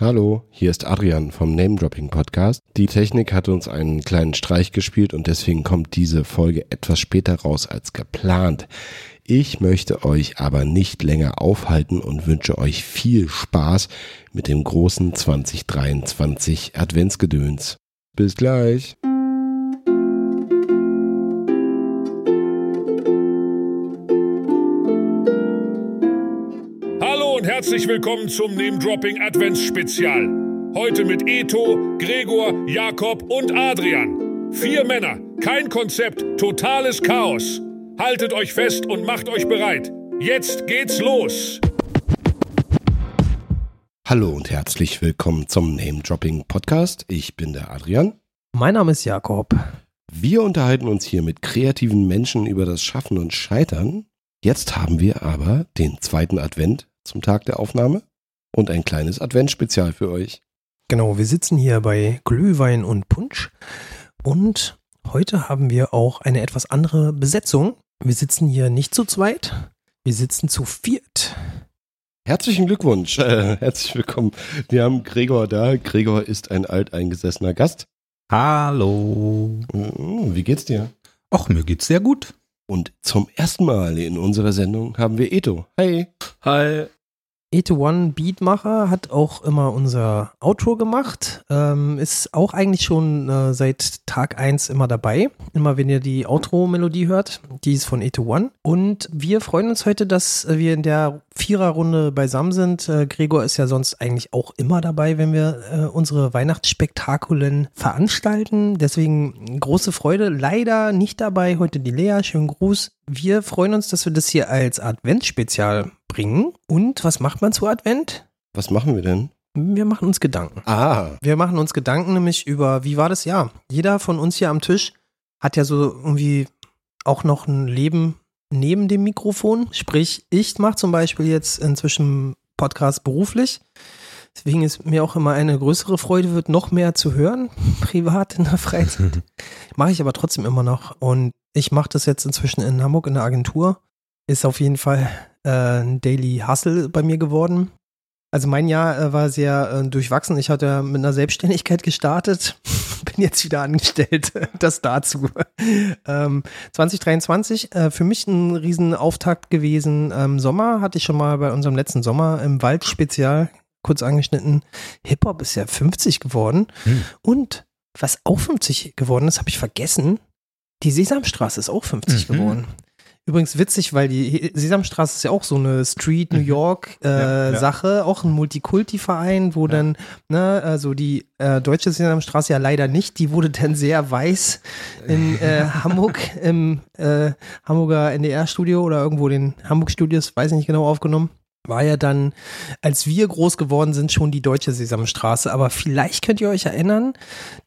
Hallo, hier ist Adrian vom Name Dropping Podcast. Die Technik hat uns einen kleinen Streich gespielt und deswegen kommt diese Folge etwas später raus als geplant. Ich möchte euch aber nicht länger aufhalten und wünsche euch viel Spaß mit dem großen 2023 Adventsgedöns. Bis gleich. Herzlich willkommen zum Name Dropping Adventsspezial. Heute mit Eto, Gregor, Jakob und Adrian. Vier Männer, kein Konzept, totales Chaos. Haltet euch fest und macht euch bereit. Jetzt geht's los. Hallo und herzlich willkommen zum Name Dropping Podcast. Ich bin der Adrian. Mein Name ist Jakob. Wir unterhalten uns hier mit kreativen Menschen über das Schaffen und Scheitern. Jetzt haben wir aber den zweiten Advent zum Tag der Aufnahme und ein kleines Adventsspezial für euch. Genau, wir sitzen hier bei Glühwein und Punsch und heute haben wir auch eine etwas andere Besetzung. Wir sitzen hier nicht zu zweit, wir sitzen zu viert. Herzlichen Glückwunsch, äh, herzlich willkommen. Wir haben Gregor da. Gregor ist ein alteingesessener Gast. Hallo. Mm, Wie geht's dir? Ach, mir geht's sehr gut. Und zum ersten Mal in unserer Sendung haben wir Eto. Hey. Hi. One Beatmacher hat auch immer unser Outro gemacht, ähm, ist auch eigentlich schon äh, seit Tag 1 immer dabei. Immer wenn ihr die Outro-Melodie hört, die ist von One. Und wir freuen uns heute, dass wir in der Viererrunde beisammen sind. Äh, Gregor ist ja sonst eigentlich auch immer dabei, wenn wir äh, unsere Weihnachtsspektakulen veranstalten. Deswegen große Freude. Leider nicht dabei heute die Lea. Schönen Gruß. Wir freuen uns, dass wir das hier als Adventsspezial bringen. Und was macht man zu Advent? Was machen wir denn? Wir machen uns Gedanken. Ah, Wir machen uns Gedanken nämlich über, wie war das Jahr? Jeder von uns hier am Tisch hat ja so irgendwie auch noch ein Leben neben dem Mikrofon. Sprich, ich mache zum Beispiel jetzt inzwischen Podcast beruflich. Deswegen ist mir auch immer eine größere Freude, wird noch mehr zu hören, privat in der Freizeit. mache ich aber trotzdem immer noch. Und ich mache das jetzt inzwischen in Hamburg in der Agentur. Ist auf jeden Fall äh, ein Daily Hustle bei mir geworden. Also mein Jahr äh, war sehr äh, durchwachsen. Ich hatte mit einer Selbstständigkeit gestartet, bin jetzt wieder angestellt. Das dazu. Ähm, 2023 äh, für mich ein riesen Auftakt gewesen. Ähm, Sommer hatte ich schon mal bei unserem letzten Sommer im Wald-Spezial kurz angeschnitten. Hip-Hop ist ja 50 geworden. Hm. Und was auch 50 geworden ist, habe ich vergessen. Die Sesamstraße ist auch 50 Mhm. geworden. Übrigens witzig, weil die Sesamstraße ist ja auch so eine Street New York äh, Mhm. Ja, ja. Sache, auch ein Multikulti-Verein, wo dann, ne, also die äh, deutsche Sesamstraße ja leider nicht, die wurde dann sehr weiß in äh, Hamburg im äh, Hamburger NDR-Studio oder irgendwo den Hamburg-Studios, weiß ich nicht genau, aufgenommen. War ja dann, als wir groß geworden sind, schon die deutsche Sesamstraße. Aber vielleicht könnt ihr euch erinnern,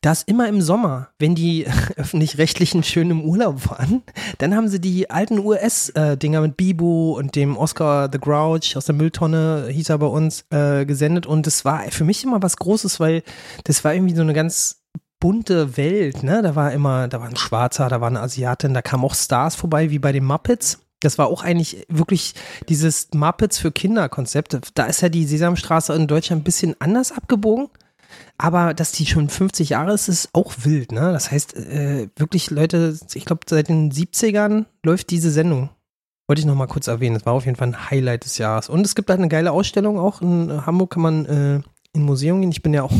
dass immer im Sommer, wenn die öffentlich-rechtlichen schön im Urlaub waren, dann haben sie die alten US-Dinger mit Bibo und dem Oscar the Grouch aus der Mülltonne, hieß er bei uns, äh, gesendet. Und das war für mich immer was Großes, weil das war irgendwie so eine ganz bunte Welt, ne? Da war immer, da war ein Schwarzer, da war eine Asiatin, da kamen auch Stars vorbei, wie bei den Muppets. Das war auch eigentlich wirklich dieses Muppets für Kinder-Konzept. Da ist ja die Sesamstraße in Deutschland ein bisschen anders abgebogen. Aber dass die schon 50 Jahre ist, ist auch wild, ne? Das heißt, äh, wirklich, Leute, ich glaube, seit den 70ern läuft diese Sendung. Wollte ich noch mal kurz erwähnen. Das war auf jeden Fall ein Highlight des Jahres. Und es gibt halt eine geile Ausstellung auch. In Hamburg kann man äh, in Museum gehen. Ich bin ja auch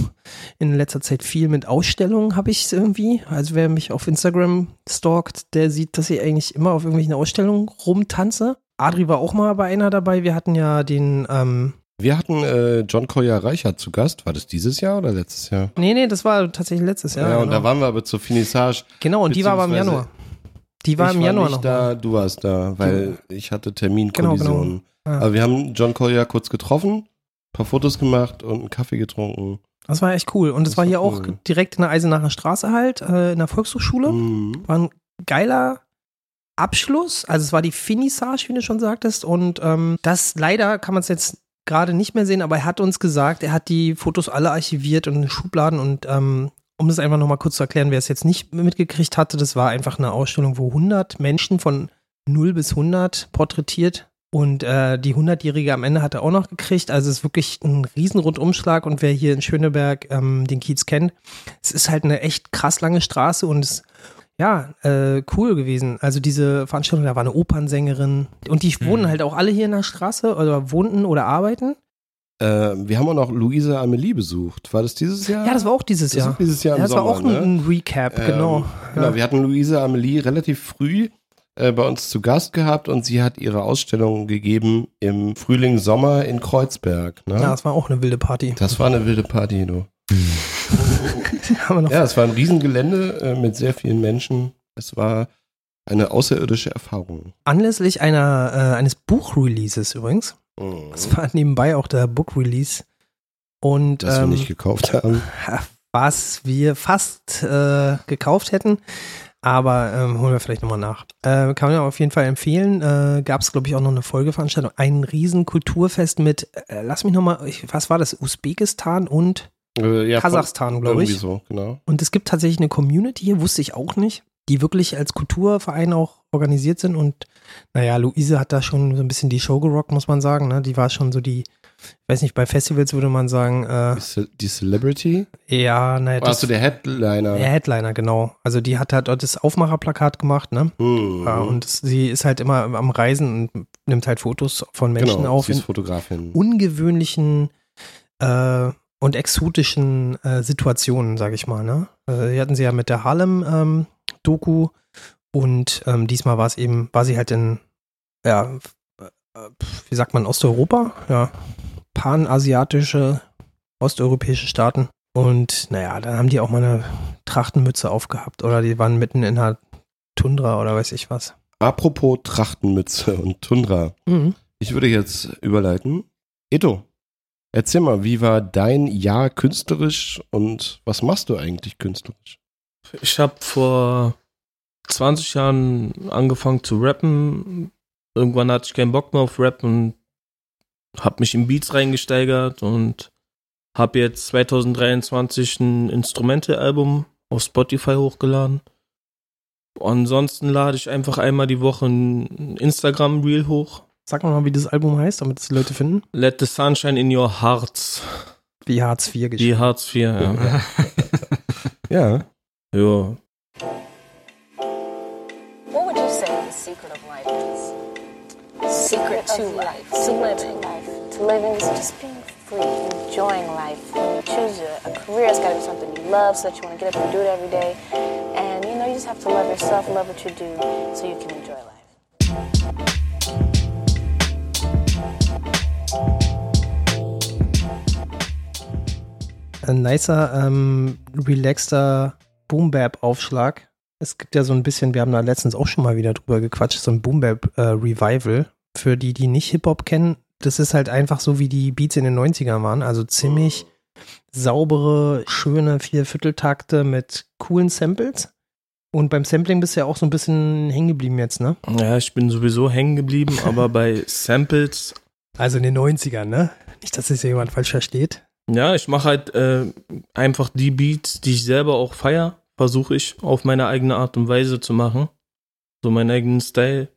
in letzter Zeit viel mit Ausstellungen, habe ich irgendwie. Also wer mich auf Instagram stalkt, der sieht, dass ich eigentlich immer auf irgendwelchen Ausstellungen rumtanze. Adri war auch mal bei einer dabei. Wir hatten ja den, ähm, wir hatten äh, John Collier Reichert zu Gast. War das dieses Jahr oder letztes Jahr? nee, nee, das war tatsächlich letztes Jahr. Ja, und genau. da waren wir aber zur Finissage. Genau, und die war aber im Januar. Die war ich im Januar war nicht noch. da, du warst da, weil ich hatte Terminkollisionen. Genau, genau. Aber wir haben John Collier kurz getroffen, paar Fotos gemacht und einen Kaffee getrunken. Das war echt cool. Und das, Das war war hier auch cool. direkt in der Eisenacher Straße halt, äh, in der Volkshochschule. Mhm. War ein geiler Abschluss. Also es war die Finissage, wie du schon sagtest. Und ähm, das leider kann man es jetzt gerade nicht mehr sehen, aber er hat uns gesagt, er hat die Fotos alle archiviert und in Schubladen und ähm, um das einfach nochmal kurz zu erklären, wer es jetzt nicht mitgekriegt hatte, das war einfach eine Ausstellung, wo 100 Menschen von 0 bis 100 porträtiert Und äh, die 100-Jährige am Ende hat er auch noch gekriegt. Also es ist wirklich ein Riesenrundumschlag. Und wer hier in Schöneberg ähm, den Kiez kennt, es ist halt eine echt krass lange Straße und es ja, äh, cool gewesen. Also diese Veranstaltung, da war eine Opernsängerin und die wohnen Mhm. halt auch alle hier in der Straße oder wohnten oder arbeiten. Äh, wir haben auch noch Luisa Amelie besucht. War das dieses Jahr? Ja, das war auch dieses Das Jahr. war dieses Jahr im ja, das war Sommer, auch ein, ne? ein Recap, Ähm, genau. Genau, Ja. wir hatten Luisa Amelie relativ früh äh, bei uns zu Gast gehabt und sie hat ihre Ausstellung gegeben im Frühling, Sommer in Kreuzberg. Ne? ja, das war auch eine wilde Party. das war eine wilde Party, du. Wir Ja, es war ein Riesengelände äh, mit sehr vielen Menschen. Es war eine außerirdische Erfahrung. Anlässlich einer, äh, eines Buchreleases übrigens. Mhm. Das war nebenbei auch der Book-Release. Und Das wir ähm, nicht gekauft haben. was wir fast äh, gekauft hätten. Aber ähm, holen wir vielleicht nochmal nach. Äh, kann man auf jeden Fall empfehlen. Äh, Gab es, glaube ich, auch noch eine Folgeveranstaltung. Ein riesen Kulturfest mit, äh, lass mich nochmal, was war das? Usbekistan und Äh, ja, Kasachstan, glaube ich. so, genau. Und es gibt tatsächlich eine Community hier, wusste ich auch nicht, die wirklich als Kulturverein auch organisiert sind. Und naja, Luise hat da schon so ein bisschen die Show gerockt, muss man sagen. Ne? Die war schon so die, ich weiß nicht, bei Festivals würde man sagen, äh, Die, Ce die Celebrity? ja, naja, Warst du der Headliner? der Headliner, genau. Also die hat halt das Aufmacherplakat gemacht, ne? Mhm. Ja, und sie ist halt immer am Reisen und nimmt halt Fotos von Menschen genau, auf sie ist in Fotografin. ungewöhnlichen äh, und exotischen äh, Situationen, sage ich mal. Ne? Äh, die hatten sie ja mit der Harlem-Doku und ähm, diesmal war es eben, war sie halt in, ja, wie sagt man, Osteuropa, ja, panasiatische, osteuropäische Staaten. Und naja, dann haben die auch mal eine Trachtenmütze aufgehabt oder die waren mitten in einer Tundra oder weiß ich was. Apropos Trachtenmütze und Tundra. Mhm. Ich würde jetzt überleiten. Edo, erzähl mal, wie war dein Jahr künstlerisch und was machst du eigentlich künstlerisch? Ich habe vor 20 Jahren angefangen zu rappen. Irgendwann hatte ich keinen Bock mehr auf Rap und habe mich in Beats reingesteigert und habe jetzt 2023 ein Instrumente-Album auf Spotify hochgeladen. Ansonsten lade ich einfach einmal die Woche ein Instagram-Reel hoch. Sag mal, wie das Album heißt, damit es die Leute finden. Let the sunshine in your hearts. Wie Hartz IV geschrieben. Wie Hartz IV, ja. Ja. ja. What Secret to life. To life. To living is just being free, enjoying life. When you choose a, a career, it's got to be something you love, so that you want to get up and do it every day. And you know, you just have to love yourself, love what you do, so you can enjoy life. Ein nicer, ähm, relaxter Boom-Bap-Aufschlag. Es gibt ja so ein bisschen, wir haben da letztens auch schon mal wieder drüber gequatscht, so ein Boom-Bap-Revival. Für die, die nicht Hip-Hop kennen, das ist halt einfach so, wie die Beats in den 90ern waren. Also ziemlich saubere, schöne Viervierteltakte mit coolen Samples. Und beim Sampling bist du ja auch so ein bisschen hängen geblieben jetzt, ne? ja, ich bin sowieso hängen geblieben, aber bei Samples Also in den 90ern, ne? Nicht, dass es jemand falsch versteht. Ja, ich mache halt äh, einfach die Beats, die ich selber auch feier, versuche ich auf meine eigene Art und Weise zu machen. So meinen eigenen Style.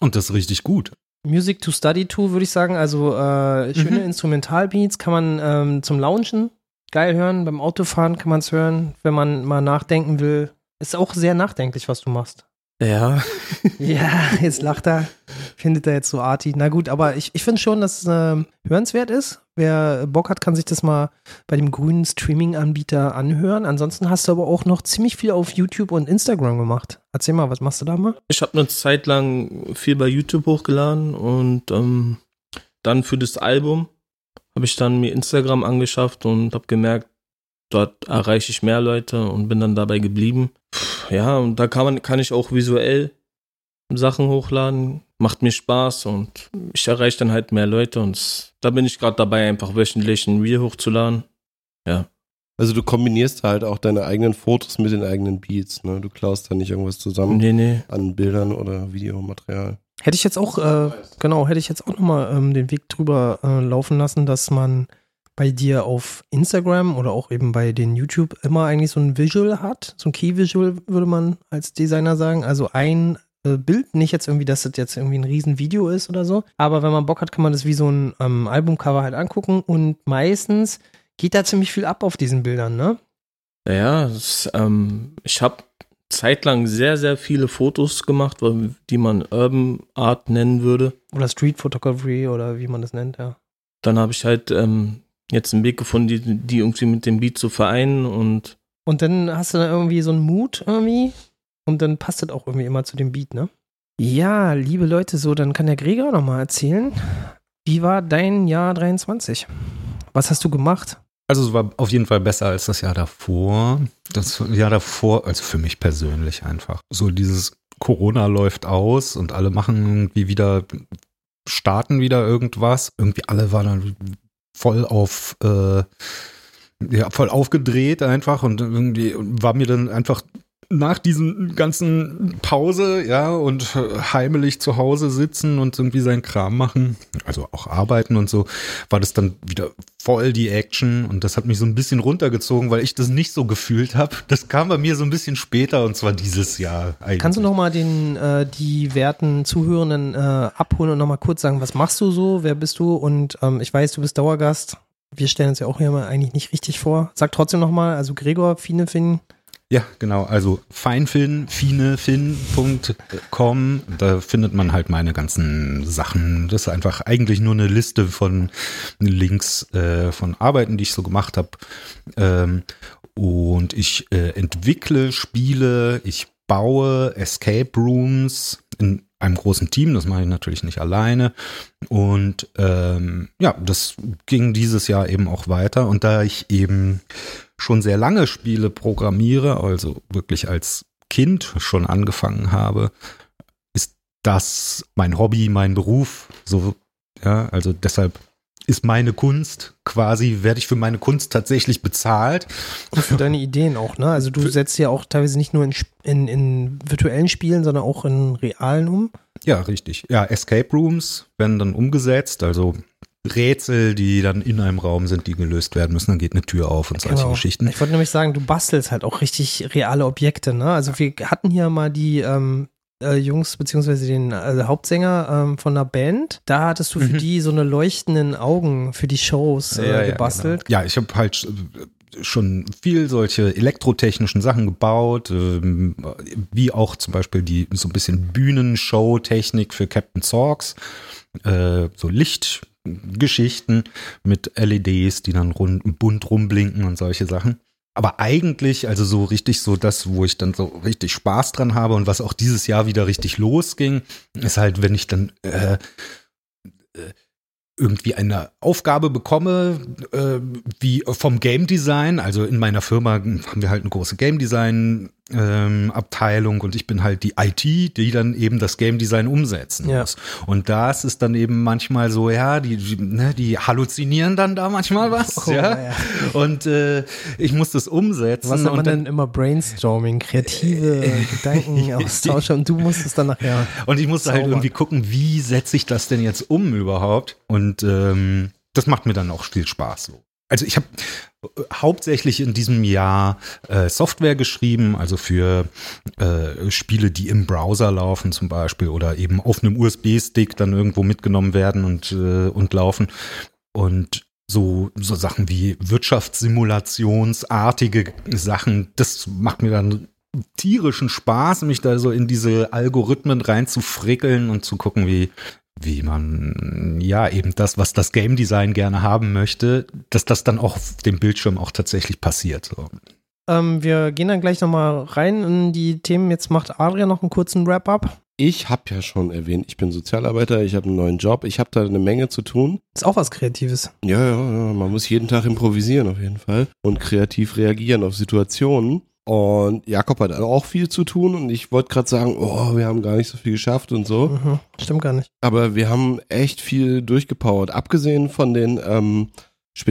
Und das ist richtig gut. Music to Study to, würde ich sagen. Also äh, schöne Mhm. Instrumentalbeats kann man ähm, zum Launchen geil hören. Beim Autofahren kann man es hören, wenn man mal nachdenken will. Ist auch sehr nachdenklich, was du machst. Ja, Ja, jetzt lacht er. Findet er jetzt so arty. Na gut, aber ich, ich finde schon, dass es ähm, hörenswert ist. Wer Bock hat, kann sich das mal bei dem grünen Streaming-Anbieter anhören. Ansonsten hast du aber auch noch ziemlich viel auf YouTube und Instagram gemacht. Erzähl mal, was machst du da mal? ich habe eine Zeit lang viel bei YouTube hochgeladen und ähm, dann für das Album habe ich dann mir Instagram angeschafft und habe gemerkt, dort erreiche ich mehr Leute und bin dann dabei geblieben. Ja, und da kann man kann ich auch visuell Sachen hochladen, macht mir Spaß und ich erreiche dann halt mehr Leute und da bin ich gerade dabei, einfach wöchentlich ein Reel hochzuladen. Also du kombinierst halt auch deine eigenen Fotos mit den eigenen Beats, ne? Du klaust da nicht irgendwas zusammen Nee, nee. an Bildern oder Videomaterial. Hätte ich jetzt auch, äh, genau, hätte ich jetzt auch nochmal ähm, den Weg drüber äh, laufen lassen, dass man bei dir auf Instagram oder auch eben bei den YouTube immer eigentlich so ein Visual hat, so ein Key-Visual würde man als Designer sagen. Also ein äh, Bild. Nicht jetzt irgendwie, dass das jetzt irgendwie ein Riesenvideo ist oder so. Aber wenn man Bock hat, kann man das wie so ein ähm, Albumcover halt angucken. Und meistens geht da ziemlich viel ab auf diesen Bildern, ne? Naja, das, ähm, ich habe zeitlang sehr, sehr viele Fotos gemacht, die man Urban Art nennen würde. Oder Street Photography oder wie man das nennt, ja. Dann habe ich halt ähm, jetzt einen Weg gefunden, die, die irgendwie mit dem Beat zu vereinen und Und dann hast du da irgendwie so einen Mut irgendwie und dann passt das auch irgendwie immer zu dem Beat, ne? Ja, liebe Leute, so, dann kann der Gregor nochmal erzählen. Wie war dein Jahr 23? Was hast du gemacht? Also es war auf jeden Fall besser als das Jahr davor. Das Jahr davor, also für mich persönlich einfach. So dieses Corona läuft aus und alle machen irgendwie wieder, starten wieder irgendwas. Irgendwie alle waren dann voll auf, äh, ja, voll aufgedreht einfach und irgendwie war mir dann einfach nach diesen ganzen Pause, ja, und äh, heimelig zu Hause sitzen und irgendwie seinen Kram machen, also auch arbeiten und so, war das dann wieder voll die Action und das hat mich so ein bisschen runtergezogen, weil ich das nicht so gefühlt habe. Das kam bei mir so ein bisschen später und zwar dieses Jahr eigentlich. Kannst du nochmal den, äh, die werten Zuhörenden äh, abholen und nochmal kurz sagen, was machst du so, wer bist du? Und ähm, ich weiß, du bist Dauergast. Wir stellen uns ja auch hier mal eigentlich nicht richtig vor. Sag trotzdem nochmal, also Gregor, Fine, Finn, Ja, genau. Also feinfin, finefin.com. Da findet man halt meine ganzen Sachen. Das ist einfach eigentlich nur eine Liste von Links äh, von Arbeiten, die ich so gemacht habe. Ähm, und ich äh, entwickle Spiele, ich baue Escape Rooms in einem großen Team. Das mache ich natürlich nicht alleine. Und ähm, ja, das ging dieses Jahr eben auch weiter. Und da ich eben schon sehr lange Spiele programmiere, also wirklich als Kind schon angefangen habe, ist das mein Hobby, mein Beruf. So, ja, also deshalb ist meine Kunst quasi, werde ich für meine Kunst tatsächlich bezahlt. und für deine Ideen auch, ne? Also du setzt ja auch teilweise nicht nur in, in, in virtuellen Spielen, sondern auch in realen um. Ja, richtig. Ja, Escape Rooms werden dann umgesetzt, also Rätsel, die dann in einem Raum sind, die gelöst werden müssen. Dann geht eine Tür auf und solche Geschichten. Ich wollte nämlich sagen, du bastelst halt auch richtig reale Objekte, ne? Also wir hatten hier mal die ähm, äh, Jungs, beziehungsweise den äh, Hauptsänger ähm, von einer Band. Da hattest du für Mhm. die so eine leuchtenden Augen für die Shows äh, gebastelt. Ja, ich habe halt äh, schon viel solche elektrotechnischen Sachen gebaut, ähm, wie auch zum Beispiel die so ein bisschen Bühnenshow-Technik für Captain Zorgs, äh, so Lichtgeschichten mit LEDs, die dann rund, bunt rumblinken und solche Sachen. Aber eigentlich, also so richtig so das, wo ich dann so richtig Spaß dran habe und was auch dieses Jahr wieder richtig losging, ist halt, wenn ich dann äh, äh, irgendwie eine Aufgabe bekomme, äh, wie vom Game Design. Also in meiner Firma haben wir halt eine große Game Design ähm, Abteilung und ich bin halt die IT, die dann eben das Game Design umsetzen Ja. muss. Und das ist dann eben manchmal so, ja, die, die, ne, die halluzinieren dann da manchmal was, Oh, ja. ja. Und äh, ich muss das umsetzen. Was nennt man dann, denn immer Brainstorming, kreative Gedankenaustausche und du musst es dann nachher. Und ich musste halt irgendwie gucken, wie setze ich das denn jetzt um überhaupt? Und ähm, das macht mir dann auch viel Spaß. So. Also ich habe hauptsächlich in diesem Jahr äh, Software geschrieben, also für äh, Spiele, die im Browser laufen zum Beispiel oder eben auf einem USB-Stick dann irgendwo mitgenommen werden und, äh, und laufen. Und so, so Sachen wie Wirtschaftssimulationsartige Sachen, das macht mir dann tierischen Spaß, mich da so in diese Algorithmen reinzufrickeln und zu gucken, wie, wie man ja eben das, was das Game Design gerne haben möchte, dass das dann auch auf dem Bildschirm auch tatsächlich passiert. So. Ähm, wir gehen dann gleich nochmal rein in die Themen. Jetzt macht Adrian noch einen kurzen Wrap-up. Ich habe ja schon erwähnt, ich bin Sozialarbeiter, ich habe einen neuen Job, ich habe da eine Menge zu tun. Ist auch was Kreatives. Ja, ja, ja, man muss jeden Tag improvisieren auf jeden Fall und kreativ reagieren auf Situationen. Und Jakob hat auch viel zu tun und ich wollte gerade sagen, oh, wir haben gar nicht so viel geschafft und so. Mhm. Stimmt gar nicht. Aber wir haben echt viel durchgepowert. Abgesehen von den ähm,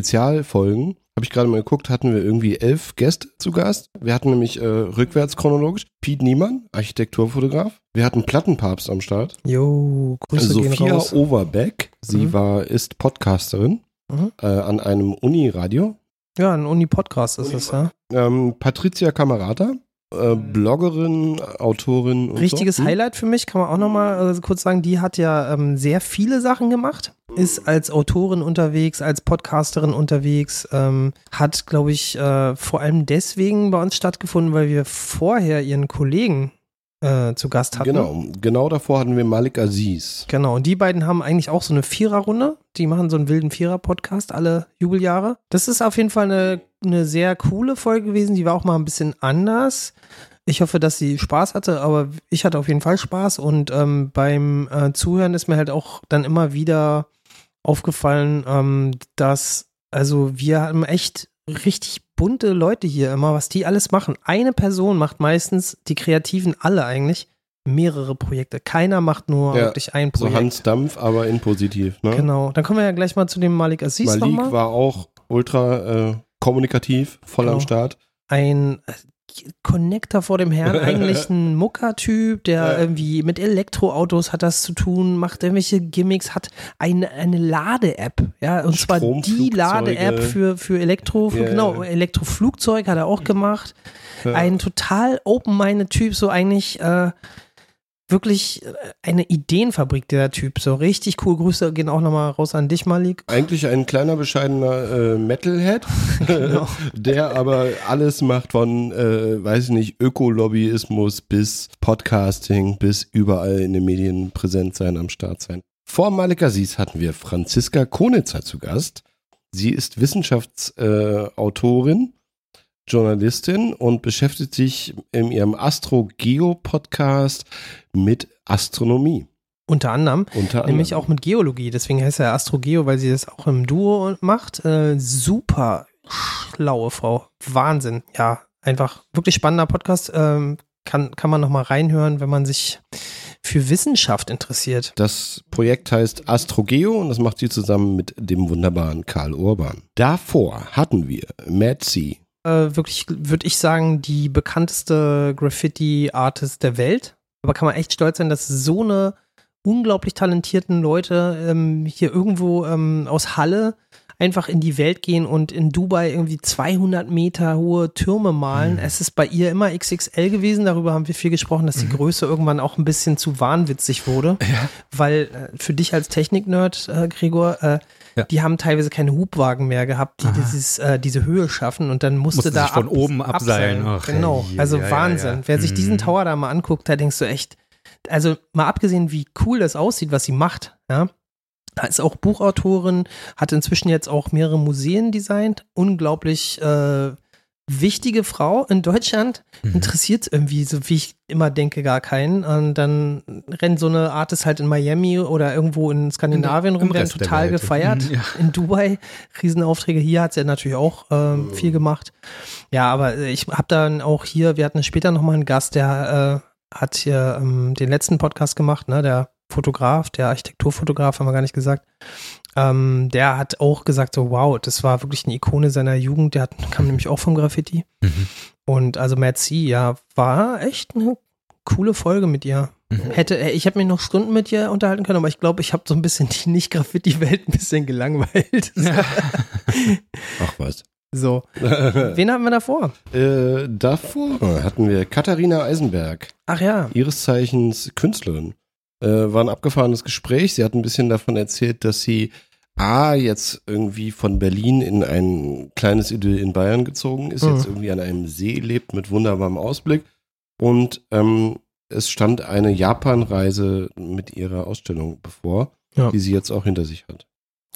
Spezialfolgen, habe ich gerade mal geguckt, hatten wir irgendwie elf Gäste zu Gast. Wir hatten nämlich äh, rückwärts chronologisch Piet Niemann, Architekturfotograf. Wir hatten Plattenpapst am Start. Jo, Grüße gehen Sophia raus. Overbeck, sie Mhm. war, ist Podcasterin Mhm. äh, an einem Uni-Radio. Ja, ein Uni-Podcast ist es, ja. Ähm, Patricia Camerata, äh, Bloggerin, Autorin. Und Richtiges so. Hm? Highlight für mich, kann man auch nochmal äh, kurz sagen, die hat ja ähm, sehr viele Sachen gemacht, ist als Autorin unterwegs, als Podcasterin unterwegs, ähm, hat, glaube ich, äh, vor allem deswegen bei uns stattgefunden, weil wir vorher ihren Kollegen äh, zu Gast hatten. Genau, genau davor hatten wir Malik Aziz. Genau, und die beiden haben eigentlich auch so eine Viererrunde. Die machen so einen wilden Vierer-Podcast alle Jubeljahre. Das ist auf jeden Fall eine, eine sehr coole Folge gewesen. Die war auch mal ein bisschen anders. Ich hoffe, dass sie Spaß hatte, aber ich hatte auf jeden Fall Spaß. Und ähm, beim äh, Zuhören ist mir halt auch dann immer wieder aufgefallen, ähm, dass, also wir haben echt richtig bunte Leute hier immer, was die alles machen. Eine Person macht meistens, die Kreativen alle eigentlich, mehrere Projekte. Keiner macht nur Ja, wirklich ein So Projekt. Hans Dampf, aber in positiv. Ne? Genau. Dann kommen wir ja gleich mal zu dem Malik Aziz Malik war auch ultra äh, kommunikativ, voll am Genau. Start. Ein Connector vor dem Herrn, eigentlich ein Mucker-Typ, der Ja. irgendwie mit Elektroautos hat das zu tun, macht irgendwelche Gimmicks, hat eine, eine Lade-App, ja, und zwar die. Lade-App für, für Elektro, Ja, genau. Elektroflugzeug hat er auch gemacht. Ja. Ein total open-minded Typ, so eigentlich äh, wirklich äh, eine Ideenfabrik, der Typ, so richtig cool. Grüße gehen auch nochmal raus an dich, Malik. Eigentlich ein kleiner, bescheidener äh, Metalhead, Genau. der aber alles macht von, äh, weiß ich nicht, Ökolobbyismus bis Podcasting, bis überall in den Medien präsent sein, am Start sein. Vor Malik Aziz hatten wir Franziska Konitzer zu Gast. Sie ist Wissenschaftsautorin, äh, Journalistin und beschäftigt sich in ihrem Astro-Geo-Podcast mit Astronomie. Unter anderem. Unter Nämlich anderem. auch mit Geologie. Deswegen heißt er Astrogeo, weil sie das auch im Duo macht. Äh, super schlaue Frau. Wahnsinn. Ja, einfach wirklich spannender Podcast. Ähm, kann, kann man nochmal reinhören, wenn man sich für Wissenschaft interessiert. Das Projekt heißt Astrogeo und das macht sie zusammen mit dem wunderbaren Karl Urban. Davor hatten wir Mad Sea. Äh, wirklich, würde ich sagen, die bekannteste Graffiti-Artist der Welt. Aber kann man echt stolz sein, dass so eine unglaublich talentierten Leute ähm, hier irgendwo ähm, aus Halle einfach in die Welt gehen und in Dubai irgendwie 200 Meter hohe Türme malen. Es ist bei ihr immer XXL gewesen. Darüber haben wir viel gesprochen, dass die Größe irgendwann auch ein bisschen zu wahnwitzig wurde. Weil äh, für dich als Technik-Nerd, äh, Gregor, äh, Ja. die haben teilweise keine Hubwagen mehr gehabt, die dieses, äh, diese Höhe schaffen und dann musste Musste da sich von ab- oben abseilen. Ach, genau, ja, also ja, ja, Wahnsinn. ja. Wer sich diesen Mhm. Tower da mal anguckt, da denkst du echt, also mal abgesehen, wie cool das aussieht, was sie macht, ja. Ist auch Buchautorin, hat inzwischen jetzt auch mehrere Museen designt. Unglaublich äh, wichtige Frau in Deutschland. Mhm. Interessiert irgendwie, so wie ich immer denke, gar keinen. Und dann rennt so eine Artist halt in Miami oder irgendwo in Skandinavien Im rum, werden total gefeiert. Mhm, ja. In Dubai, Riesenaufträge. Hier hat sie natürlich auch ähm, viel gemacht. Ja, aber ich habe dann auch hier, wir hatten später nochmal einen Gast, der äh, hat hier ähm, den letzten Podcast gemacht, ne, der Fotograf, der Architekturfotograf, haben wir gar nicht gesagt. Ähm, der hat auch gesagt, so wow, das war wirklich eine Ikone seiner Jugend. Der hat, kam nämlich auch vom Graffiti. Mhm. Und also C, ja, war echt eine coole Folge mit ihr. Mhm. Hätte, äh, ich habe mich noch Stunden mit ihr unterhalten können, aber ich glaube, ich habe so ein bisschen die Nicht-Graffiti-Welt ein bisschen gelangweilt. Ach was. So. Wen haben wir davor? äh, davor hatten wir Katharina Eisenberg, Ach ja. ihres Zeichens Künstlerin. Äh, war ein abgefahrenes Gespräch. Sie hat ein bisschen davon erzählt, dass sie A, jetzt irgendwie von Berlin in ein kleines Idyll in Bayern gezogen ist, Mhm. jetzt irgendwie an einem See lebt mit wunderbarem Ausblick. Und ähm, es stand eine Japan-Reise mit ihrer Ausstellung bevor, Ja. die sie jetzt auch hinter sich hat.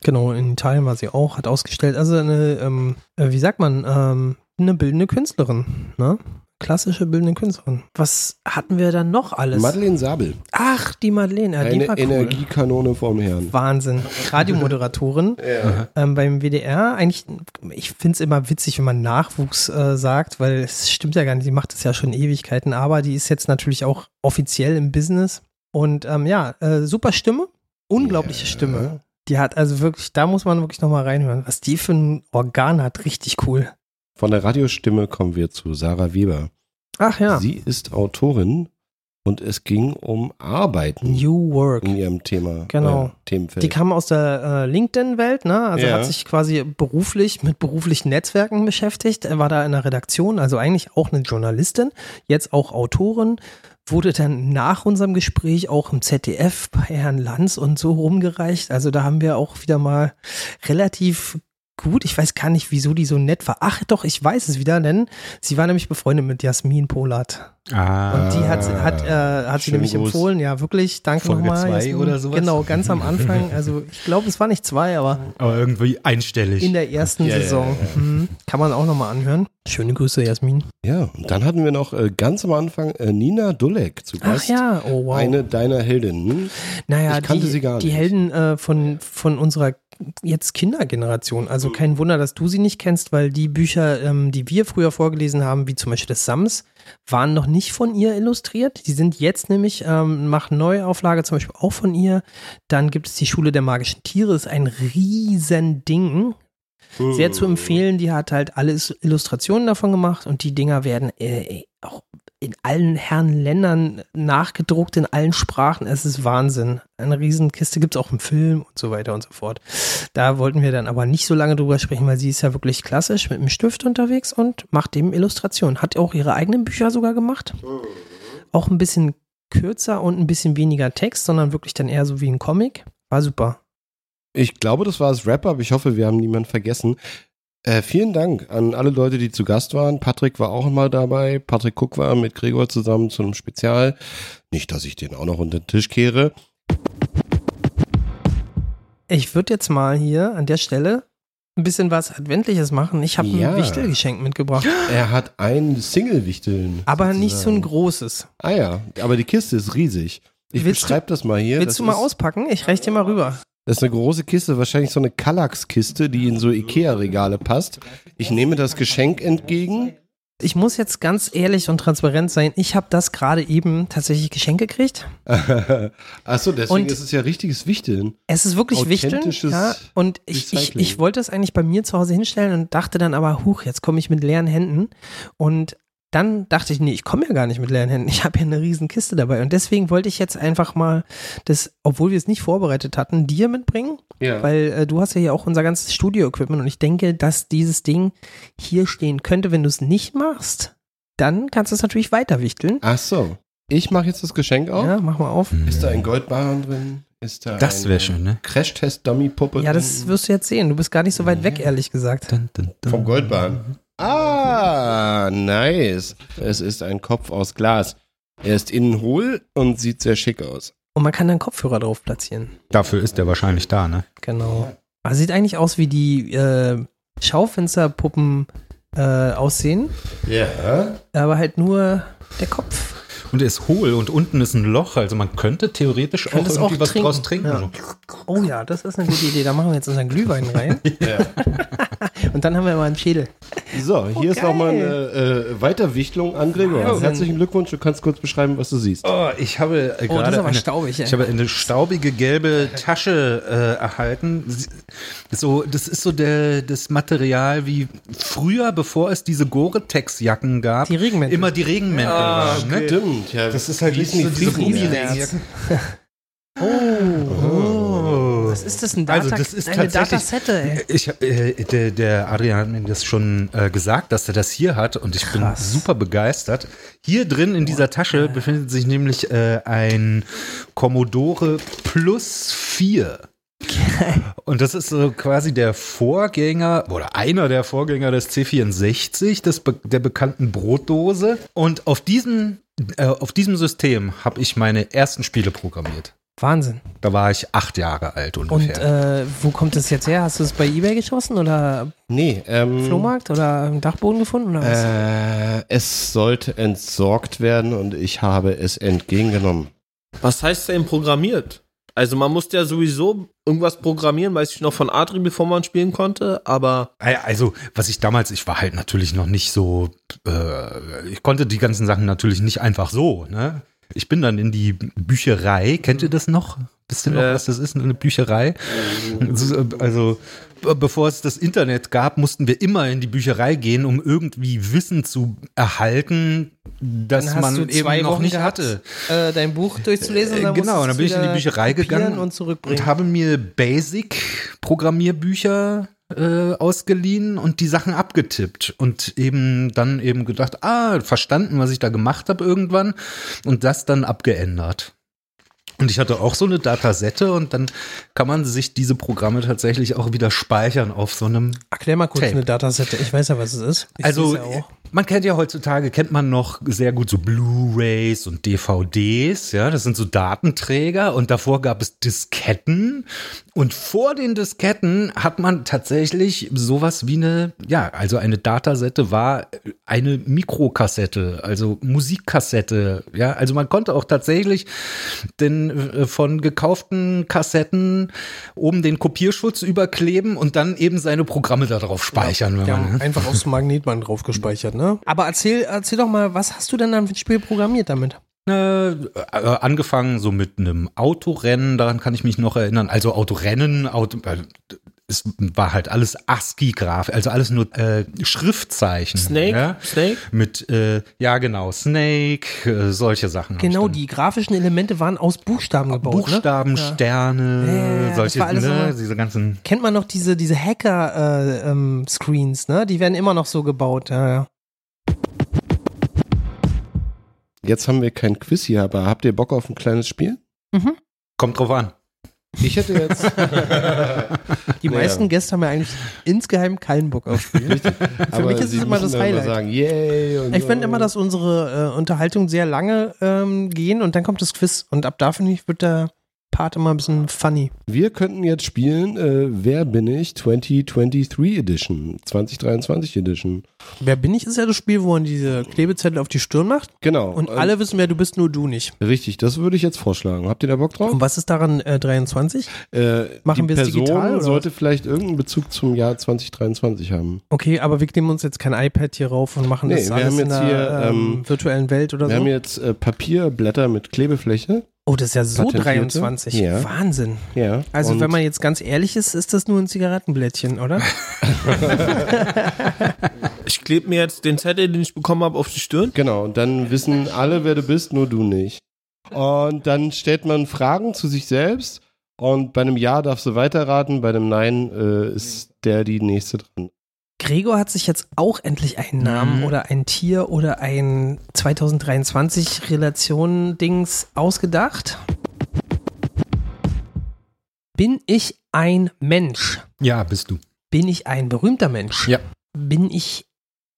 Genau, in Italien war sie auch, hat ausgestellt. Also eine, ähm, äh, wie sagt man, ähm, eine bildende Künstlerin, ne? Klassische bildende Künstlerin. Was hatten wir dann noch alles? Madeleine Sabel, Ach, die Madeleine, ja, die eine cool. Energiekanone vorm Herrn. Wahnsinn. Radiomoderatorin Ja. ähm, beim WDR. Eigentlich, ich finde es immer witzig, wenn man Nachwuchs äh, sagt, weil es stimmt ja gar nicht, sie macht es ja schon Ewigkeiten, aber die ist jetzt natürlich auch offiziell im Business. Und ähm, ja, äh, super Stimme, unglaubliche Ja. Stimme. Die hat also wirklich, da muss man wirklich nochmal reinhören. Was die für ein Organ hat, richtig cool. Von der Radiostimme kommen wir zu Sarah Weber. Ach ja. Sie ist Autorin Und es ging um Arbeiten New Work. in ihrem Thema. Genau. Äh, Themenfeld. Die kam aus der äh, LinkedIn-Welt, ne? Also Ja. hat sich quasi beruflich mit beruflichen Netzwerken beschäftigt. Er war da in der Redaktion, also eigentlich auch eine Journalistin, jetzt auch Autorin. Wurde dann nach unserem Gespräch auch im ZDF bei Herrn Lanz und so rumgereicht. Also da haben wir auch wieder mal relativ gut. Ich weiß gar nicht, wieso die so nett war. Ach doch, ich weiß es wieder, denn sie war nämlich befreundet mit Jasmin Polat. Ah, Und die hat, hat, äh, hat sie nämlich empfohlen. Ja, wirklich, danke Folge nochmal. zwei Jasmin. oder sowas? Genau, ganz am Anfang. Also ich glaube, es war nicht zwei, aber aber irgendwie einstellig. in der ersten Ja, ja, Saison. Mhm. Kann man auch nochmal anhören. Schöne Grüße, Jasmin. ja, und dann hatten wir noch äh, ganz am Anfang äh, Nina Dulek zu Ach Gast. ja, oh wow. Eine deiner Heldinnen. naja, ich kannte die, sie gar die nicht. Helden äh, von, von unserer jetzt Kindergeneration. Also kein Wunder, dass du sie nicht kennst, weil die Bücher, ähm, die wir früher vorgelesen haben, wie zum Beispiel das Sams, waren noch nicht von ihr illustriert. Die sind jetzt nämlich, ähm, machen Neuauflage zum Beispiel auch von ihr. Dann gibt es die Schule der magischen Tiere, ist ein riesen Ding. Sehr zu empfehlen, die hat halt alle Illustrationen davon gemacht und die Dinger werden äh, in allen Herren Ländern nachgedruckt, in allen Sprachen. Es ist Wahnsinn. Eine Riesenkiste gibt es auch im Film und so weiter und so fort. Da wollten wir dann aber nicht so lange drüber sprechen, weil sie ist ja wirklich klassisch mit einem Stift unterwegs und macht eben Illustrationen. Hat auch ihre eigenen Bücher sogar gemacht. Auch ein bisschen kürzer und ein bisschen weniger Text, sondern wirklich dann eher so wie ein Comic. War super. Ich glaube, das war das aber ich hoffe, wir haben niemanden vergessen. Äh, vielen Dank an alle Leute, die zu Gast waren. Patrick war auch mal dabei. Patrick Cook war mit Gregor zusammen zu einem Spezial. Nicht, dass ich den auch noch unter den Tisch kehre. Ich würde jetzt mal hier an der Stelle ein bisschen was Adventliches machen. Ich habe Ja. ein Wichtelgeschenk mitgebracht, Er hat ein Single-Wichteln. aber nicht so ein sozusagen. großes. Ah ja, aber die Kiste ist riesig. Ich Willst beschreibe das mal hier. Willst das du mal auspacken? Ich reiche dir mal rüber. Das ist eine große Kiste, wahrscheinlich so eine Kallax-Kiste, die in so Ikea-Regale passt. Ich nehme das Geschenk entgegen. Ich muss jetzt ganz ehrlich und transparent sein. Ich habe das gerade eben tatsächlich geschenkt gekriegt. Achso, deswegen Und- ist es ja richtiges Wichteln. Es ist wirklich Wichteln. Ja, und ich, ich, ich wollte es eigentlich bei mir zu Hause hinstellen und dachte dann aber, huch, jetzt komme ich mit leeren Händen. Und dann dachte ich, nee, ich komme ja gar nicht mit leeren Händen. Ich habe ja eine riesen Kiste dabei. Und deswegen wollte ich jetzt einfach mal das, obwohl wir es nicht vorbereitet hatten, dir mitbringen. Ja. Weil äh, du hast ja hier auch unser ganzes Studio-Equipment und ich denke, dass dieses Ding hier stehen könnte, wenn du es nicht machst. Dann kannst du es natürlich weiter wichteln. Ach so. Ich mache jetzt das Geschenk auf. Ja, mach mal auf. Ist da ein Goldbarren drin? Ist da Das wäre schön, ne? Crash-Test-Dummy-Puppe Ja, das wirst du jetzt sehen. Du bist gar nicht so weit weg, ehrlich gesagt. Dun, dun, dun. Vom Goldbahn. Ah, nice. Es ist ein Kopf aus Glas. Er ist innen hohl und sieht sehr schick aus. Und man kann dann Kopfhörer drauf platzieren. Dafür ist der wahrscheinlich da, ne? Genau. Also sieht eigentlich aus, wie die äh, Schaufensterpuppen äh, aussehen, Ja. aber halt nur der Kopf. Und er ist hohl und unten ist ein Loch, also man könnte theoretisch auch irgendwie auch was trinken. draus trinken. Ja. Oh ja, das ist eine gute Idee. Da machen wir jetzt unseren Glühwein rein. Und dann haben wir mal einen Schädel. So, hier ist geil. nochmal eine äh, Weiterwichtelung an Gregor. Wahnsinn. Herzlichen Glückwunsch. Du kannst kurz beschreiben, was du siehst. Oh, ich habe äh, Oh, das gerade ist aber eine, staubig, ey. ich habe eine staubige gelbe Tasche äh, erhalten. So, das ist so der, das Material wie früher, bevor es diese Gore-Tex-Jacken gab. Die Regenmäntel. Immer die Regenmäntel waren. Ne? Stimmt, ja. Das ist halt Wie nicht so die diese Friesen? Gummiregenjacken. Oh. Was ist das? Ein Data, Also das ist eine tatsächlich, Datasette, ey. ich, äh, der, der Adrian hat mir das schon äh, gesagt, dass er das hier hat und ich bin Krass. super begeistert. Hier drin in dieser Tasche befindet sich nämlich äh, ein Commodore Plus 4. Und das ist so quasi der Vorgänger oder einer der Vorgänger des C64, des, der bekannten Brotdose. Und auf diesem, äh, auf diesem System habe ich meine ersten Spiele programmiert. Wahnsinn. Da war ich acht Jahre alt Und ungefähr. äh, wo kommt das jetzt her? Hast du es bei Ebay geschossen oder Nee, ähm, Flohmarkt oder im Dachboden gefunden? Oder was? äh, es sollte entsorgt werden und ich habe es entgegengenommen. Was heißt denn programmiert? Also man musste ja sowieso irgendwas programmieren, weiß ich noch von Adri, bevor man spielen konnte, aber Also, was ich damals, ich war halt natürlich noch nicht so, äh, ich konnte die ganzen Sachen natürlich nicht einfach so, ne? Ich bin dann in die Bücherei, kennt ihr das noch? Wisst ihr noch, Ja. was das ist, eine Bücherei? Also, also, be- bevor es das Internet gab, mussten wir immer in die Bücherei gehen, um irgendwie Wissen zu erhalten, das Dann hast man du zwei eben noch Wochen nicht gehabt, hatte. Äh, dein Buch durchzulesen. Und dann genau, und dann bin ich in die Bücherei gegangen und und habe mir Basic-Programmierbücher äh, ausgeliehen und die Sachen abgetippt und eben dann eben gedacht, ah, verstanden, was ich da gemacht habe irgendwann und das dann abgeändert. Und ich hatte auch so eine Datasette und dann kann man sich diese Programme tatsächlich auch wieder speichern auf so einem Erklär mal kurz Tape. eine Datasette. Ich weiß ja, was es ist. Ich also ja auch. Man kennt ja heutzutage, kennt man noch sehr gut so Blu-rays und DVDs, ja, das sind so Datenträger und davor gab es Disketten. Und vor den Disketten hat man tatsächlich sowas wie eine, ja, also eine Datasette war eine Mikrokassette, also Musikkassette, ja, also man konnte auch tatsächlich den äh, von gekauften Kassetten oben den Kopierschutz überkleben und dann eben seine Programme darauf speichern, wenn Die man haben einfach aufs Magnetband drauf gespeichert, ne? Aber erzähl, erzähl doch mal, was hast du denn dann für ein Spiel programmiert damit? Äh, äh, angefangen so mit einem Autorennen, daran kann ich mich noch erinnern. Also Autorennen, Auto, äh, es war halt alles ASCII-Graf, also alles nur äh, Schriftzeichen. Snake? Ja? Snake? Mit, äh, ja genau, Snake, äh, solche Sachen. Genau, die grafischen Elemente waren aus Buchstaben gebaut. Buchstaben, Ne? Sterne, Ja, solche, ne, so- diese ganzen. Kennt man noch diese, diese Hacker-Screens, ne? Die werden immer noch so gebaut. Ja, ja. Jetzt haben wir kein Quiz hier, aber habt ihr Bock auf ein kleines Spiel? Kommt drauf an. Ich hätte jetzt. Die Naja. meisten Gäste haben ja eigentlich insgeheim keinen Bock auf Spiel. aber mich ist es immer das Highlight. sagen, yay. Und Ich so. finde immer, dass unsere äh, Unterhaltung sehr lange ähm, gehen und dann kommt das Quiz. Und ab da, finde ich, wird der Part immer ein bisschen funny. Wir könnten jetzt spielen, äh, Wer bin ich 2023 Edition, 2023 Edition. Wer bin ich, ist ja das Spiel, wo man diese Klebezettel auf die Stirn macht. Genau. Und Ähm, alle wissen, wer du bist, nur du nicht. Richtig, das würde ich jetzt vorschlagen. Habt ihr da Bock drauf? Und was ist daran äh, 23? Äh, Machen wir es digital, oder sollte vielleicht irgendeinen Bezug zum Jahr 2023 haben. Okay, aber wir nehmen uns jetzt kein iPad hier rauf und machen Nee, das wir alles haben in jetzt der hier, ähm, ähm, virtuellen Welt oder Wir so. haben jetzt äh, Papierblätter mit Klebefläche. Oh, das ist ja so Patentierte? 23. Ja. Wahnsinn. Ja. Also und wenn man jetzt ganz ehrlich ist, ist das nur ein Zigarettenblättchen, oder? Ich klebe mir jetzt den Zettel, den ich bekommen habe, auf die Stirn. Genau, und dann wissen alle, wer du bist, nur du nicht. Und dann stellt man Fragen zu sich selbst und bei einem Ja darfst du weiterraten, bei einem Nein äh, ist der die nächste dran. Gregor hat sich jetzt auch endlich einen Namen Mhm. oder ein Tier oder ein 2023 Relation-Dings ausgedacht. Bin ich ein Mensch? Ja, bist du. Bin ich ein berühmter Mensch? Ja. Bin ich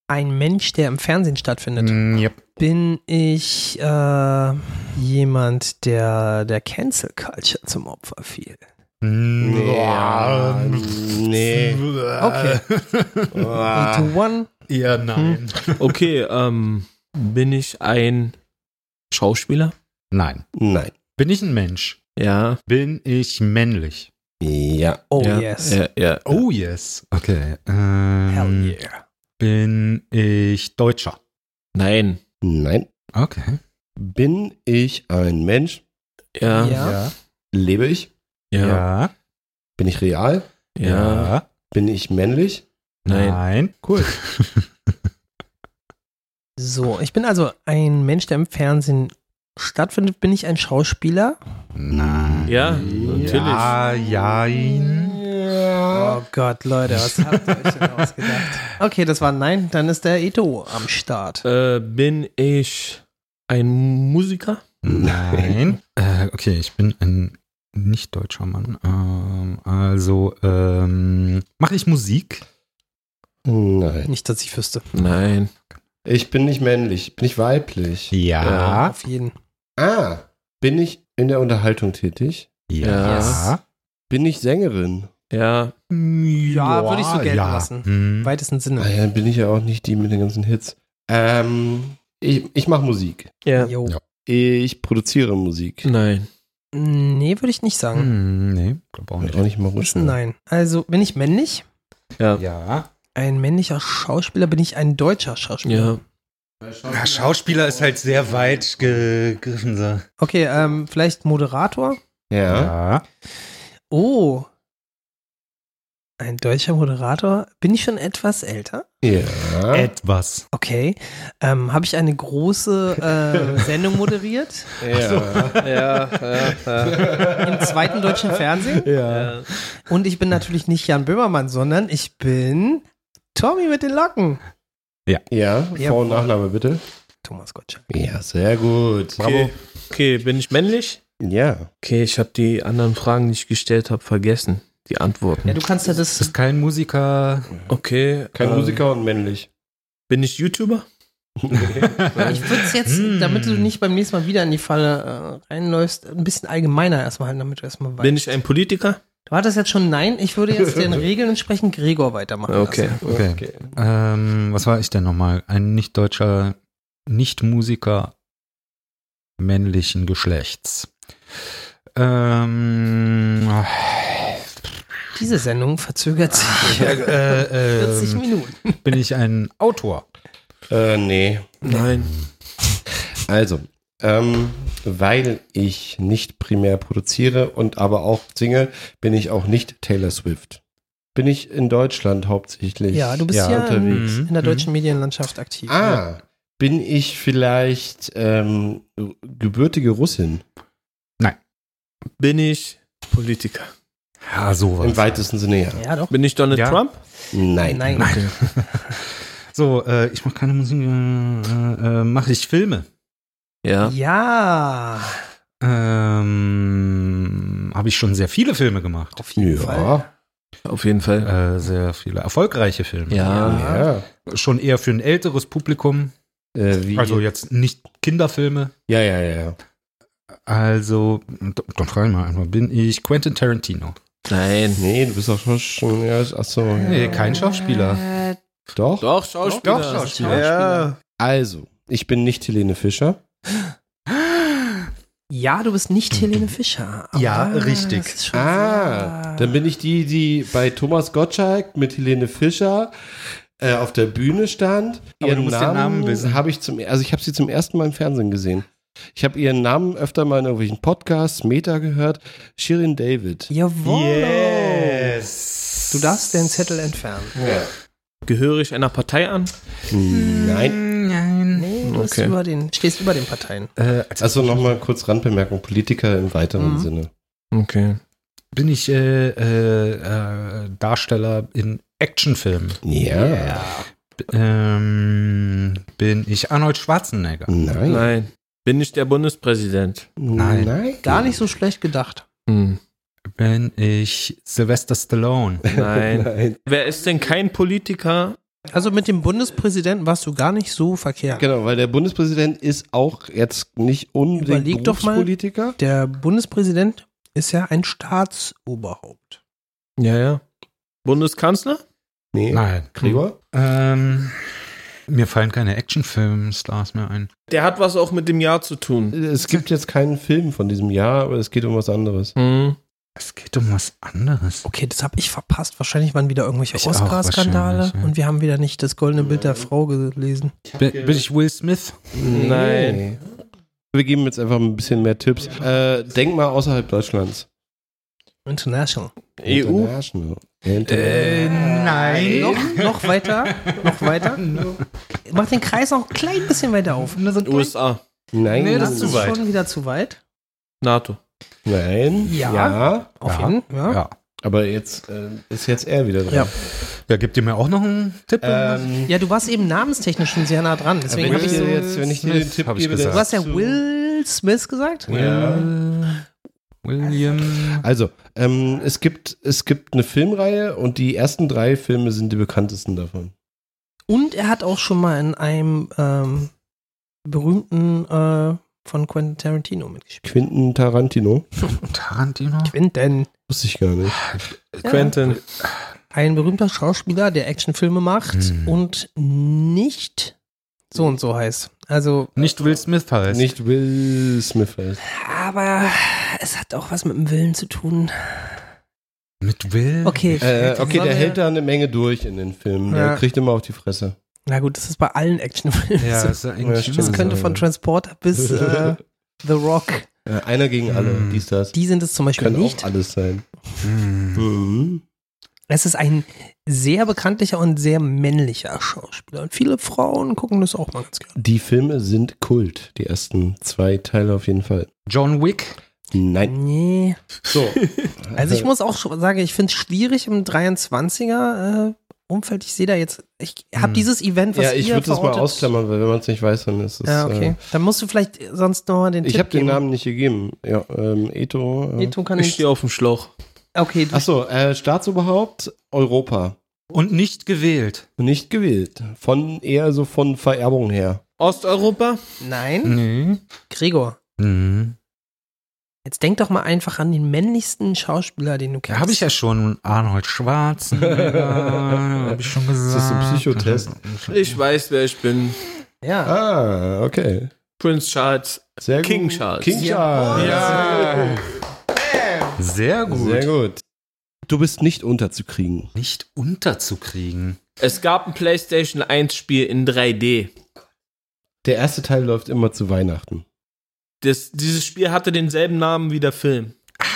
ein Mensch, der im Fernsehen stattfindet? Mm, yep. Bin ich äh, jemand, der der Cancel Culture zum Opfer fiel? Ja, nee. Okay. Three, two, one. Ja, nein. Okay, ähm, bin ich ein Schauspieler? Nein. Nein. Bin ich ein Mensch? Ja. Bin ich männlich? Ja. Oh ja, yes. Ja, ja. Oh yes. Okay. Ähm, Hell yeah. Bin ich Deutscher? Nein. Nein. Okay. Bin ich ein Mensch? Ja. Ja. Lebe ich? Ja. Ja. Bin ich real? Ja. Bin ich männlich? Nein. Nein. Cool. So, ich bin also ein Mensch, der im Fernsehen stattfindet. Bin ich ein Schauspieler? Nein. Ja, natürlich. Ja, jein. Oh Gott, Leute, was habt ihr euch denn ausgedacht? Okay, das war ein Nein. Dann ist der Eto am Start. Äh, bin ich ein Musiker? Nein. Äh, okay, ich bin ein nicht deutscher Mann. Ähm, also, ähm, mache ich Musik? Nein. Nicht, dass ich wüsste. Nein. Ich bin nicht männlich. Bin ich weiblich? Ja. Auf jeden. Ah. Bin ich in der Unterhaltung tätig? Ja. Yes. Bin ich Sängerin? Ja. Ja, würde ich so gelten lassen. Hm. Weitesten Ah, Sinne. ja, dann bin ich ja auch nicht die mit den ganzen Hits. Ähm, ich ich mache Musik. Ja. Jo. Ja. Ich produziere Musik. Nein. Nee, würde ich nicht sagen. Hm, nee, glaube auch nicht. Auch nicht ist ein Nein. Also, bin ich männlich? Ja. Ja. Ein männlicher Schauspieler? Bin ich ein deutscher Schauspieler? Ja. ja. Schauspieler ist halt sehr weit gegriffen. So. Okay, ähm, vielleicht Moderator? Ja. Ja. Oh. Ein deutscher Moderator. Bin ich schon etwas älter? Ja. Etwas. Okay. Ähm, Habe ich eine große äh, Sendung moderiert? ja. Ja, ja, ja. Im zweiten deutschen Fernsehen? ja. Und ich bin natürlich nicht Jan Böhmermann, sondern ich bin Tommy mit den Locken. Ja, Ja, Vor- und Nachname bitte. Thomas Gottschalk. Ja, sehr gut. Okay. okay, bin ich männlich? Ja. Okay, ich habe die anderen Fragen, die ich gestellt habe, vergessen. Die Antworten. Ja, du kannst ja das. Ist kein Musiker. Okay. Kein ähm, Musiker und männlich. Bin ich YouTuber? Ich würde es jetzt, damit du nicht beim nächsten Mal wieder in die Falle äh, reinläufst, ein bisschen allgemeiner erstmal halten, damit du erstmal weißt. Bin ich ein Politiker? Du hattest jetzt schon Nein. Ich würde jetzt den Regeln entsprechend Gregor weitermachen. Okay. Lassen. Okay. Ähm, was war ich denn nochmal? Ein nicht-deutscher Nicht-Musiker männlichen Geschlechts. Ähm, Diese Sendung verzögert sich äh, äh, 40 Minuten. bin ich ein Autor? Äh, nee. Nein. Also, ähm, weil ich nicht primär produziere und aber auch singe, bin ich auch nicht Taylor Swift. Bin ich in Deutschland hauptsächlich Ja, du bist ja, unterwegs. in, in der deutschen Medienlandschaft aktiv. Ah, bin ich vielleicht ähm, gebürtige Russin? Bin ich Politiker? Ja, sowas. Im weitesten Sinne ja. Ja, doch. Bin ich Donald Ja. Trump? Nein. Nein. Okay. So, äh, ich mache keine Musik, äh, äh, mache ich Filme. Ja. Ja, Ähm, Habe ich schon sehr viele Filme gemacht. auf jeden Fall. Ja. Auf jeden Fall. Äh, sehr viele erfolgreiche Filme. Ja. Ja. Schon eher für ein älteres Publikum. Äh, wie? Also jetzt nicht Kinderfilme. ja, ja, ja, ja. Also, dann frage ich mal einmal, bin ich Quentin Tarantino? Nein. Nee, du bist auch schon, ja, ach so. Nee, kein Schauspieler. Äh, Doch. Doch, Schauspieler. Doch, Schauspieler. Ja. Also, ich bin nicht Helene Fischer. Ja, du bist nicht Helene Fischer. Ja, richtig. Ah, dann bin ich die, die bei Thomas Gottschalk mit Helene Fischer äh, auf der Bühne stand. Aber du musst den Namen wissen. Habe ich zum, also ich habe sie zum ersten Mal im Fernsehen gesehen. Ich habe ihren Namen öfter mal in irgendwelchen Podcasts, Meta gehört. Shirin David. Jawohl. Yes. Du darfst den Zettel entfernen. Gehöre ich einer Partei an? Nein. Nein. Nee, du Okay. über den, stehst über den Parteien. Äh, also Also nochmal kurz Randbemerkung. Politiker im weiteren Mhm. Sinne. Okay. bin ich äh, äh, äh, Darsteller in Actionfilmen. Ja. Ähm, bin ich Arnold Schwarzenegger? Nein. Nein. Bin ich der Bundespräsident? Nein. Nein. Gar nicht so schlecht gedacht. Hm. Bin ich Sylvester Stallone? Nein. Nein. Wer ist denn kein Politiker? Also mit dem Bundespräsidenten warst du gar nicht so verkehrt. Genau, weil der Bundespräsident ist auch jetzt nicht unbedingt Überleg doch mal. Berufspolitiker. Der Bundespräsident ist ja ein Staatsoberhaupt. Ja, ja. Bundeskanzler? Nee. Nein. Gregor? Ähm, mir fallen keine Actionfilm-Stars mehr ein. Der hat was auch mit dem Jahr zu tun. Es gibt jetzt keinen Film von diesem Jahr, aber es geht um was anderes. Hm. Es geht um was anderes. Okay, das habe ich verpasst. Wahrscheinlich waren wieder irgendwelche Oscar-Skandale ja. und wir haben wieder nicht das goldene Bild der Frau gelesen. Bin, bin ich Will Smith? Nein. Wir geben jetzt einfach ein bisschen mehr Tipps. Äh, denk mal außerhalb Deutschlands. International. EU? International. Äh, nein. Noch, noch weiter, noch weiter. Mach den Kreis noch ein klein bisschen weiter auf. USA. Nein. Nee, das ist zu weit. schon wieder zu weit. NATO. Nein. Ja. ja. Auf Ja. jeden ja. Ja. Aber jetzt äh, ist jetzt er wieder dran. Ja. Ja, gibt ihr mir auch noch einen Tipp? Ähm, Ja, du warst eben namenstechnisch schon sehr nah dran. Deswegen habe ich so. jetzt, wenn ich dir den Tipp gebe, gesagt. Du hast ja Will Smith gesagt? Ja. William. Also, ähm, es gibt es gibt eine Filmreihe und die ersten drei Filme sind die bekanntesten davon. Und er hat auch schon mal in einem ähm, berühmten äh, von Quentin Tarantino mitgespielt. Quentin Tarantino. Tarantino? Quentin. Wusste ich gar nicht. Quentin. Ein berühmter Schauspieler, der Actionfilme macht Hm. und nicht so und so heißt. Also, Nicht Will Smith heißt. Nicht Will Smith. heißt. aber es hat auch was mit dem Willen zu tun. Mit Will? Okay. Äh, okay, der hält da eine Menge durch in den Filmen. Ja. Der kriegt immer auf die Fresse. Na gut, das ist bei allen Actionfilmen. Ja, so. ist ja Ja, eigentlich das könnte so, von ja. Transporter bis äh, The Rock. Äh, einer gegen alle, Hm. dies, das. Die sind es zum Beispiel Kann nicht. auch alles sein. Hm. Mhm. es ist ein sehr bekanntlicher und sehr männlicher Schauspieler. Und viele Frauen gucken das auch mal ganz gerne. Die Filme sind Kult. Die ersten zwei Teile auf jeden Fall. John Wick. Nein. Nee. So. Also ich muss auch schon sagen, ich finde es schwierig im 23er äh, Umfeld. Ich sehe da jetzt, ich habe Hm. dieses Event, was ja, ich würde das mal ausklammern, weil wenn man es nicht weiß, dann ist es. Ja, okay. Dann musst du vielleicht sonst noch mal den Äh, ich Tipp habe den. Namen nicht gegeben. Ja, ähm, Eto. Äh, Eto kann Ich ich. stehe auf dem Schlauch. Okay, du, Achso, äh, Staatsoberhaupt Europa. Und nicht gewählt. Nicht gewählt. Von eher so von Vererbung her. Osteuropa? nein, Nee. Gregor. Mhm. Jetzt denk doch mal einfach an den männlichsten Schauspieler, den du Da kennst. habe ich ja schon Arnold Schwarzenegger, habe ich schon gesagt. das ein Psychotest? Ich weiß, wer ich bin. Ja. Ah, okay. Prince Charles. Sehr gut. King Charles. King Charles. Ja. Sehr gut. Sehr gut. Du bist nicht unterzukriegen. Nicht unterzukriegen. Es gab ein PlayStation 1 Spiel in 3D. Der erste Teil läuft immer zu Weihnachten. Das, dieses Spiel hatte denselben Namen wie der Film.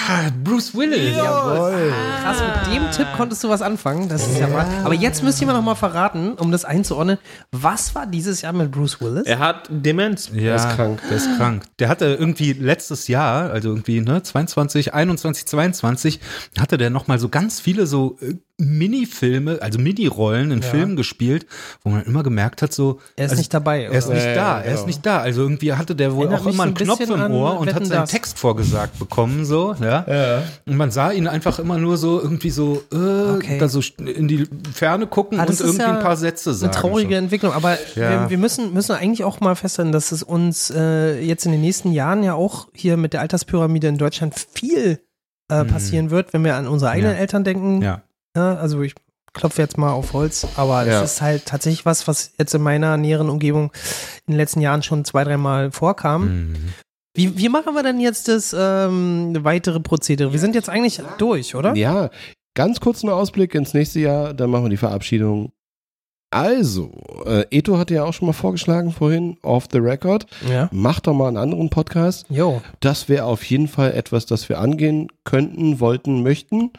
Ah, Bruce Willis. Jawohl. Krass, mit dem Tipp konntest du was anfangen. Das ist ja mal. Aber jetzt müsst ihr mir noch mal verraten, um das einzuordnen. Was war dieses Jahr mit Bruce Willis? Er hat Demenz. Ja, ist krank. Der ist krank. Der hatte irgendwie letztes Jahr, also irgendwie, ne, 22, 21, 22, hatte der nochmal so ganz viele so äh, Mini-Filme, also Mini-Rollen in Filmen gespielt, wo man immer gemerkt hat, so. er ist also, nicht dabei. Er ist oder? nicht Ja, da, ja, er ist genau. nicht da. Also irgendwie hatte der wohl Erinnert auch immer so einen ein Knopf im Ohr und hat seinen dass. Text vorgesagt bekommen, so, ja. Ja. Und man sah ihn einfach immer nur so irgendwie so, äh, Okay. da so in die Ferne gucken Ah, und das irgendwie ja ein paar Sätze sagen. eine traurige Entwicklung. Aber Ja. wir, wir müssen, müssen eigentlich auch mal feststellen, dass es uns äh, jetzt in den nächsten Jahren ja auch hier mit der Alterspyramide in Deutschland viel äh, passieren wird, wenn wir an unsere eigenen Mhm. Ja. Eltern denken. Ja. Ja, also ich klopfe jetzt mal auf Holz, aber Ja. das ist halt tatsächlich was, was jetzt in meiner näheren Umgebung in den letzten Jahren schon zwei, dreimal vorkam. Mhm. Wie, wie machen wir denn jetzt das ähm, weitere Prozedere? Wir sind jetzt eigentlich durch, oder? Ja, ganz kurz ein Ausblick ins nächste Jahr, dann machen wir die Verabschiedung. Also, äh, Eto hatte ja auch schon mal vorgeschlagen vorhin, off the record. Ja. Mach doch mal einen anderen Podcast. Jo. Das wäre auf jeden Fall etwas, das wir angehen könnten, wollten, möchten.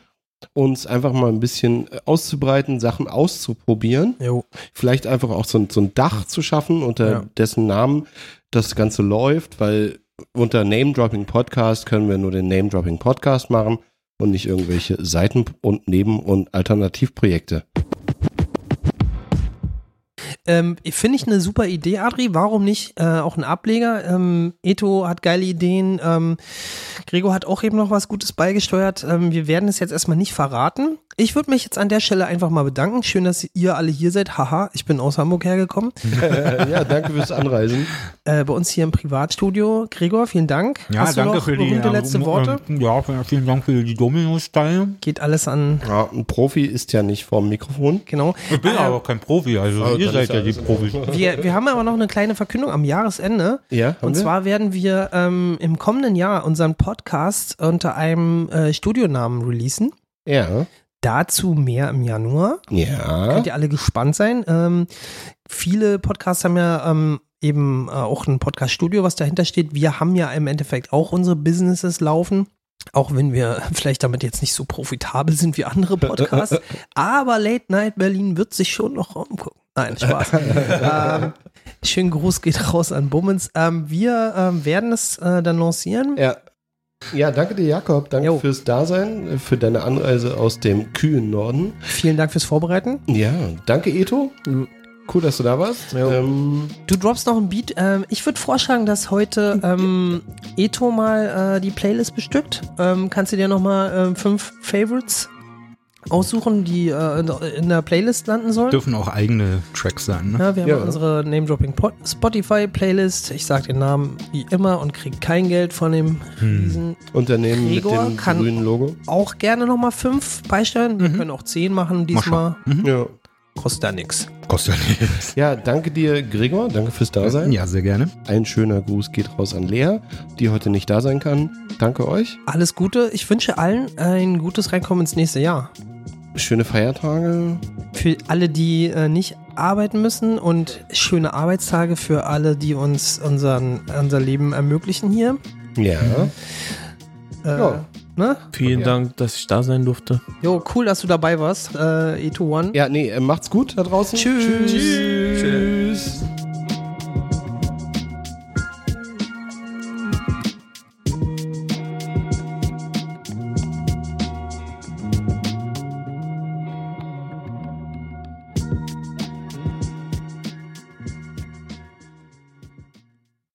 Uns einfach mal ein bisschen äh, auszubreiten, Sachen auszuprobieren. Jo. Vielleicht einfach auch so ein, so ein Dach zu schaffen, unter Ja. dessen Namen das Ganze läuft, weil unter Name Dropping Podcast können wir nur den Name Dropping Podcast machen und nicht irgendwelche Seiten- und Neben- und Alternativprojekte. Ähm, Finde ich eine super Idee, Adri. Warum nicht äh, auch ein Ableger? Ähm, Eto hat geile Ideen. Ähm, Gregor hat auch eben noch was Gutes beigesteuert. Ähm, wir werden es jetzt erstmal nicht verraten. Ich würde mich jetzt an der Stelle einfach mal bedanken. Schön, dass ihr alle hier seid. Haha, ich bin aus Hamburg hergekommen. ja, danke fürs Anreisen. Äh, bei uns hier im Privatstudio. Gregor, vielen Dank. Ja, Hast du danke noch für die berühmte letzte ähm, Worte? ähm, Ja, vielen Dank für die Dominos-Teile. Geht alles an, Ja, ein Profi ist ja nicht vorm Mikrofon. genau. Ich bin Äh, aber kein Profi, also Oh, ihr seid ja die Profis. wir, wir haben aber noch eine kleine Verkündung am Jahresende. Ja, haben Und wir? zwar werden wir ähm, im kommenden Jahr unseren Podcast unter einem äh, Studionamen releasen. Ja. Dazu mehr im Januar. Ja. Könnt ihr alle gespannt sein. Ähm, viele Podcasts haben ja ähm, eben äh, auch ein Podcast-Studio, was dahinter steht. Wir haben ja im Endeffekt auch unsere Businesses laufen. Auch wenn wir vielleicht damit jetzt nicht so profitabel sind wie andere Podcasts. Aber Late Night Berlin wird sich schon noch umgucken. Nein, Spaß. ähm, schönen Gruß geht raus an Bummens. Ähm, wir ähm, werden es äh, dann lancieren. Ja. Ja, danke dir, Jakob. Danke Jo. fürs Dasein, für deine Anreise aus dem kühlen Norden. Vielen Dank fürs Vorbereiten. Ja, danke, Eto. Cool, dass du da warst. Ähm, Du droppst noch ein Beat. Ähm, ich würde vorschlagen, dass heute ähm, Eto mal äh, die Playlist bestückt. Ähm, kannst du dir noch mal ähm, fünf Favorites aussuchen, die äh, in- der Playlist landen sollen? Dürfen auch eigene Tracks sein, ne? Ja, wir haben Ja. unsere Name-Dropping Spotify-Playlist. Ich sag den Namen wie immer und krieg kein Geld von dem Riesen. Unternehmen Gregor mit dem kann- grünen Logo. Auch gerne noch mal fünf beisteuern. Wir können auch zehn machen diesmal. Ja. Kostet da nichts. Kostet ja nichts. ja, danke dir, Gregor. Danke fürs Dasein. Ja, sehr gerne. Ein schöner Gruß geht raus an Lea, die heute nicht da sein kann. Danke euch. Alles Gute. Ich wünsche allen ein gutes Reinkommen ins nächste Jahr. Schöne Feiertage. für alle, die äh, nicht arbeiten müssen und schöne Arbeitstage für alle, die uns unseren, unser Leben ermöglichen hier. Ja. Äh, Ja. Ne? Vielen Dank, dass ich da sein durfte. Jo, cool, dass du dabei warst. Äh, E2 One. Ja, nee, äh, macht's gut da draußen. Tschüss. Tschüss. Tschüss.